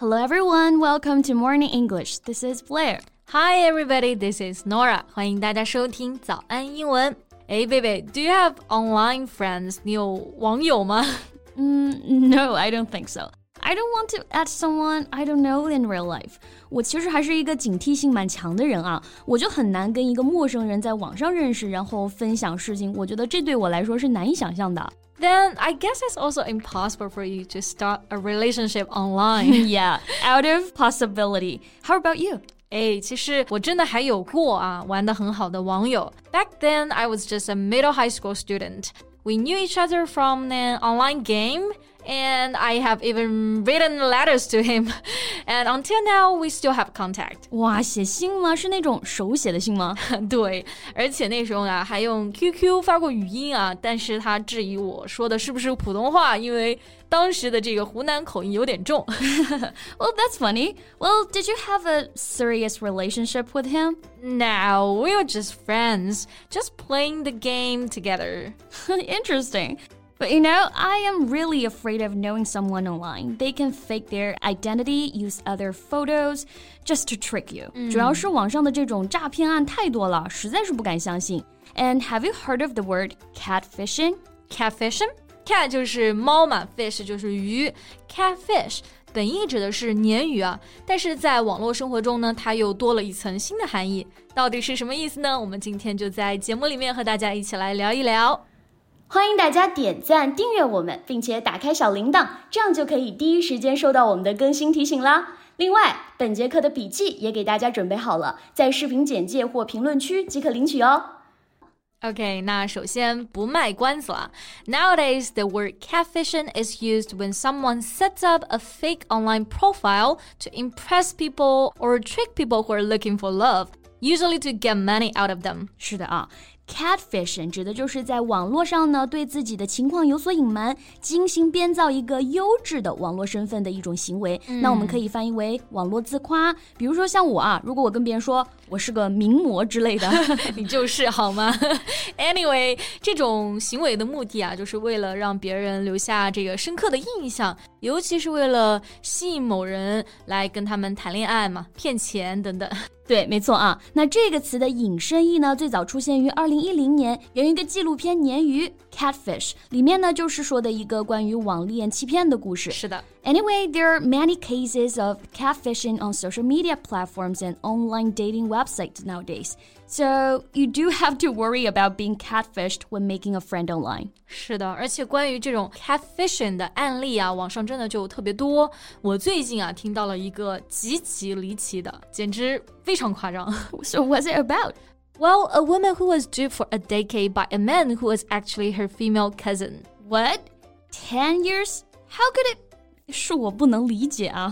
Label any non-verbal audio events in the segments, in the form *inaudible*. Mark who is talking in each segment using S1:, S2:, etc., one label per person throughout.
S1: Hello everyone, welcome to Morning English. This is Blair.
S2: Hi everybody, this is Norah. 欢迎大家收听早安英文。哎，贝贝，Do you have online friends? friends？你有网友吗？
S1: 嗯、mm,，No, I don't think so. I don't want to add someone I don't know in real life。我其实还是一个警惕性蛮强的人啊，我就很难跟一个陌生人在网上认识，然后分享事情。我觉得这对我来说是难以想象的。
S2: then I guess it's also impossible for you to start a relationship *laughs* online.
S1: yeah, out of possibility. How about you?
S2: 哎，其实我真的还有过啊，玩的很好的网友。Back then, I was just a middle high school student. We knew each other from an online game and I have even written letters to him. *laughs* And until now, we still have contact. *laughs*
S1: 哇，写信吗？是那种手写的信吗？
S2: 对，而且那时候呢，还用 QQ 发过语音啊。但是他质疑我说的是不是普通话，因为当时的这个湖南口音有点重。*laughs*
S1: well, that's funny. Well, did you have a serious relationship with him?
S2: No, we were just friends, just playing the game together.
S1: Interesting. But you know, I am really afraid of knowing someone online. They can fake their identity, use other photos just to trick you. 主要是网上的这种诈骗案太多了，实在是不敢相信。And have you heard of the word catfishing?
S2: Catfishing? Cat 就是猫嘛，fish 就是鱼，catfish 本意指的是鲶鱼啊，但是在网络生活中呢，它又多了一层新的含义。到底是什么意思呢？我们今天就在节目里面和大家一起来聊一聊。
S1: 欢迎大家点赞、订阅我们，并且打开小铃铛，这样就可以第一时间收到我们的更新提醒啦。另外，本节课的笔记也给大家准备好了，在视频简介或评论区即可领取哦。
S2: OK，那首先不卖关子了。Nowadays, the word catfishing is used when someone sets up a fake online profile to impress people or trick people who are looking for love, usually to get money out of them.
S1: 是的啊。 Catfishing 指的就是在网络上呢，对自己的情况有所隐瞒，精心编造一个优质的网络身份的一种行为。那我们可以翻译为网络自夸。比如说像我啊，如果我跟别人说我是个名模之类的，*laughs*
S2: 你就是好吗？*laughs* Anyway，这种行为的目的啊，就是为了让别人留下这个深刻的印象，尤其是为了吸引某人来跟他们谈恋爱嘛，骗钱等等。*laughs*
S1: 对，没错啊。那这个词的引申义呢，最早出现于二零一零年，源于一个纪录片《鲶鱼》（Catfish） 里面呢，就是说的一个关于网恋欺骗的故事。
S2: 是的。
S1: Anyway, there are many cases of catfishing on social media platforms and online dating websites nowadays. So you do have to worry about being catfished when making a friend online.
S2: 是的，而且关于这种 catfishing 的案例啊，网上真的就特别多。我最近啊听到了一个极其离奇的，简直非常夸张。
S1: So *laughs* what's it about?
S2: Well, a woman who was duped for a decade by a man who was actually her female cousin.
S1: What? Ten years? How could it 是我不能理解啊！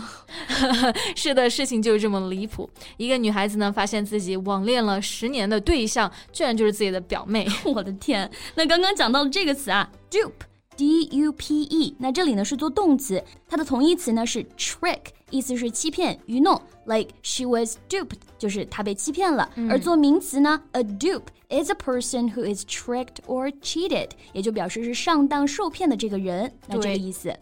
S2: 是的，事情就是这么离谱。一个女孩子呢，发现自己网恋了十年的对象，居然就是自己的表妹。
S1: 我的天！那刚刚讲到的这个词啊 *laughs* *laughs* ，dupe，d u p e，那这里呢是做动词，它的同义词呢是 trick，意思是欺骗、愚弄。Like she was duped，就是她被欺骗了。而做名词呢，a dupe is a person who is tricked or cheated，也就表示是上当受骗的这个人。那这个意思。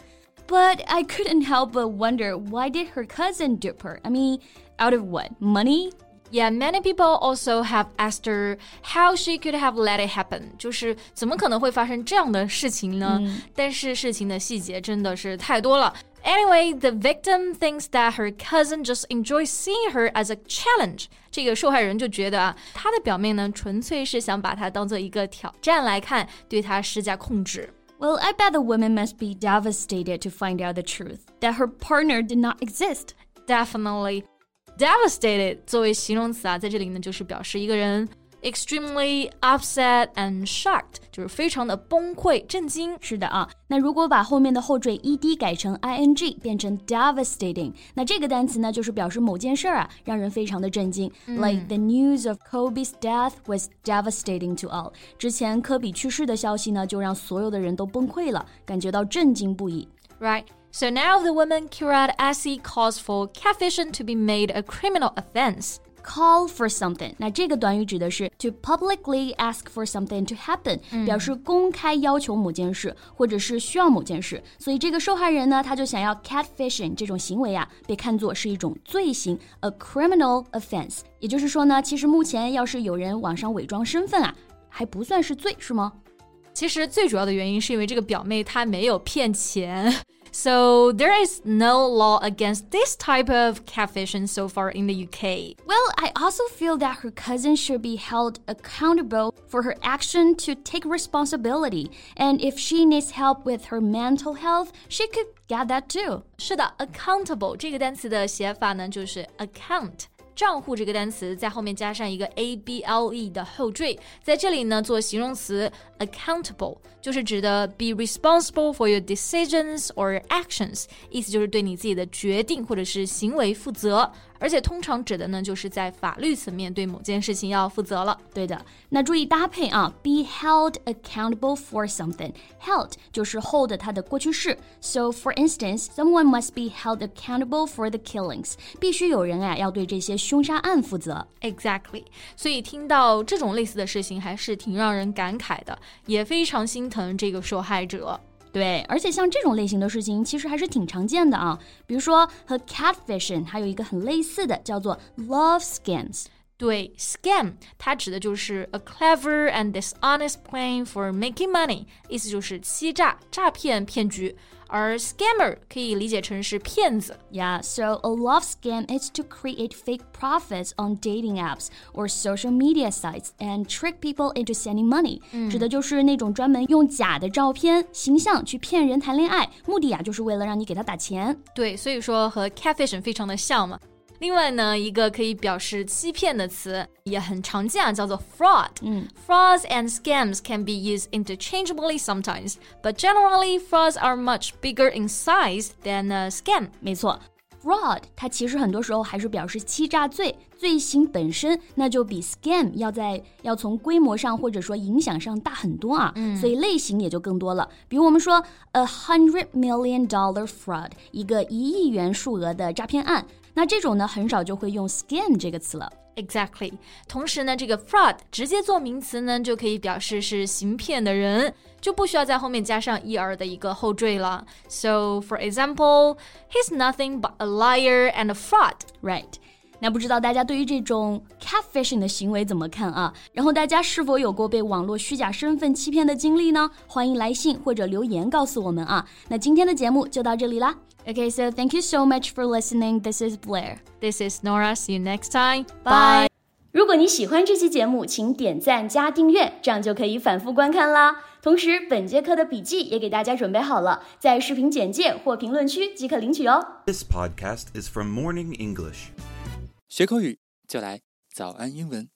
S1: But I couldn't help but wonder why did her cousin dupe her? I mean, out of what? Money?
S2: Yeah, many people also have asked her how she could have let it happen，就是怎么可能会发生这样的事情呢？嗯、但是事情的细节真的是太多了。Anyway, the victim thinks that her cousin just enjoys seeing her as a challenge. 这个受害人就觉得啊，她的表妹呢，纯粹是想把她当做一个挑战来看，对她施加控制。
S1: well, I bet the woman must be devastated to find out the truth that her partner did not exist.
S2: Definitely. Devastated 作为形容词啊，在这里呢，就是表示一个人 extremely upset and shocked，就是非常的崩溃、震惊。
S1: 是的啊，那如果把后面的后缀 ed 改成 ing，变成 devastating，那这个单词呢，就是表示某件事儿啊，让人非常的震惊。嗯、like the news of Kobe's death was devastating to all。之前科比去世的消息呢，就让所有的人都崩溃了，感觉到震惊不已。
S2: Right. So now the woman Kirat Assi calls for catfishing to be made a criminal offense.
S1: Call for something，那这个短语指的是 to publicly ask for something to happen，、嗯、表示公开要求某件事，或者是需要某件事。所以这个受害人呢，他就想要 catfishing 这种行为啊，被看作是一种罪行，a criminal offense。也就是说呢，其实目前要是有人网上伪装身份啊，还不算是罪，是吗？
S2: 其实最主要的原因是因为这个表妹她没有骗钱，So there is no law against this type of catfishing so far in the UK.
S1: Well, I also feel that her cousin should be held accountable for her action to take responsibility. And if she needs help with her mental health, she could get that too.
S2: 是的，accountable 这个单词的写法呢，就是 account。 账户这个单词在后面加上一个 a b l e 的后缀，在这里呢做形容词 accountable，就是指的 be responsible for your decisions or actions，意思就是对你自己的决定或者是行为负责。而且通常指的呢，就是在法律层面对某件事情要负责了。
S1: 对的，那注意搭配啊，be held accountable for something。held 就是 hold 它的过去式。So for instance, someone must be held accountable for the killings。必须有人啊要对这些凶杀案负责。
S2: Exactly。所以听到这种类似的事情，还是挺让人感慨的，也非常心疼这个受害者。
S1: 对，而且像这种类型的事情，其实还是挺常见的啊。比如说和 catfishing 还有一个很类似的，叫做 love scams。
S2: 对，scam 它指的就是 a clever and dishonest plan for making money，意思就是欺诈、诈骗、骗局。而 scammer 可以理解成是骗子。
S1: Yeah, so a love scam is to create fake profits on dating apps or social media sites and trick people into sending money，、指的就是那种专门用假的照片、形象去骗人谈恋爱，目的呀就是为了让你给他打钱。
S2: 对，所以说和 catfishing 非常的像嘛。 另外呢，一个可以表示欺骗的词也很常见啊，叫做 fraud。嗯，frauds and scams can be used interchangeably sometimes, but generally frauds are much bigger in size than a scam。
S1: 没错。Fraud，它其实很多时候还是表示欺诈罪，罪行本身那就比 scam 要在要从规模上或者说影响上大很多啊，嗯、所以类型也就更多了。比如我们说 a hundred million dollar fraud，一个一亿元数额的诈骗案， 那这种呢很少就会用 scam 这个词了。
S2: Exactly。同时呢，这个 fraud 直接做名词呢，就可以表示是行骗的人，就不需要在后面加上 er 的一个后缀了。So for example, he's nothing but a liar and a fraud.
S1: Right. 那不知道大家对于这种 catfishing 的行为怎么看啊？然后大家是否有过被网络虚假身份欺骗的经历呢？欢迎来信或者留言告诉我们啊。那今天的节目就到这里啦。Okay, so thank you so much for listening. This is Blair.
S2: This is Norah. See you next time.
S1: Bye. 如果你喜欢这期节目，请点赞加订阅，这样就可以反复观看啦。同时，本节课的笔记也给大家准备好了，在视频简介或评论区即可领取哦。
S3: This podcast is from Morning English。
S4: 学口语就来早安英文。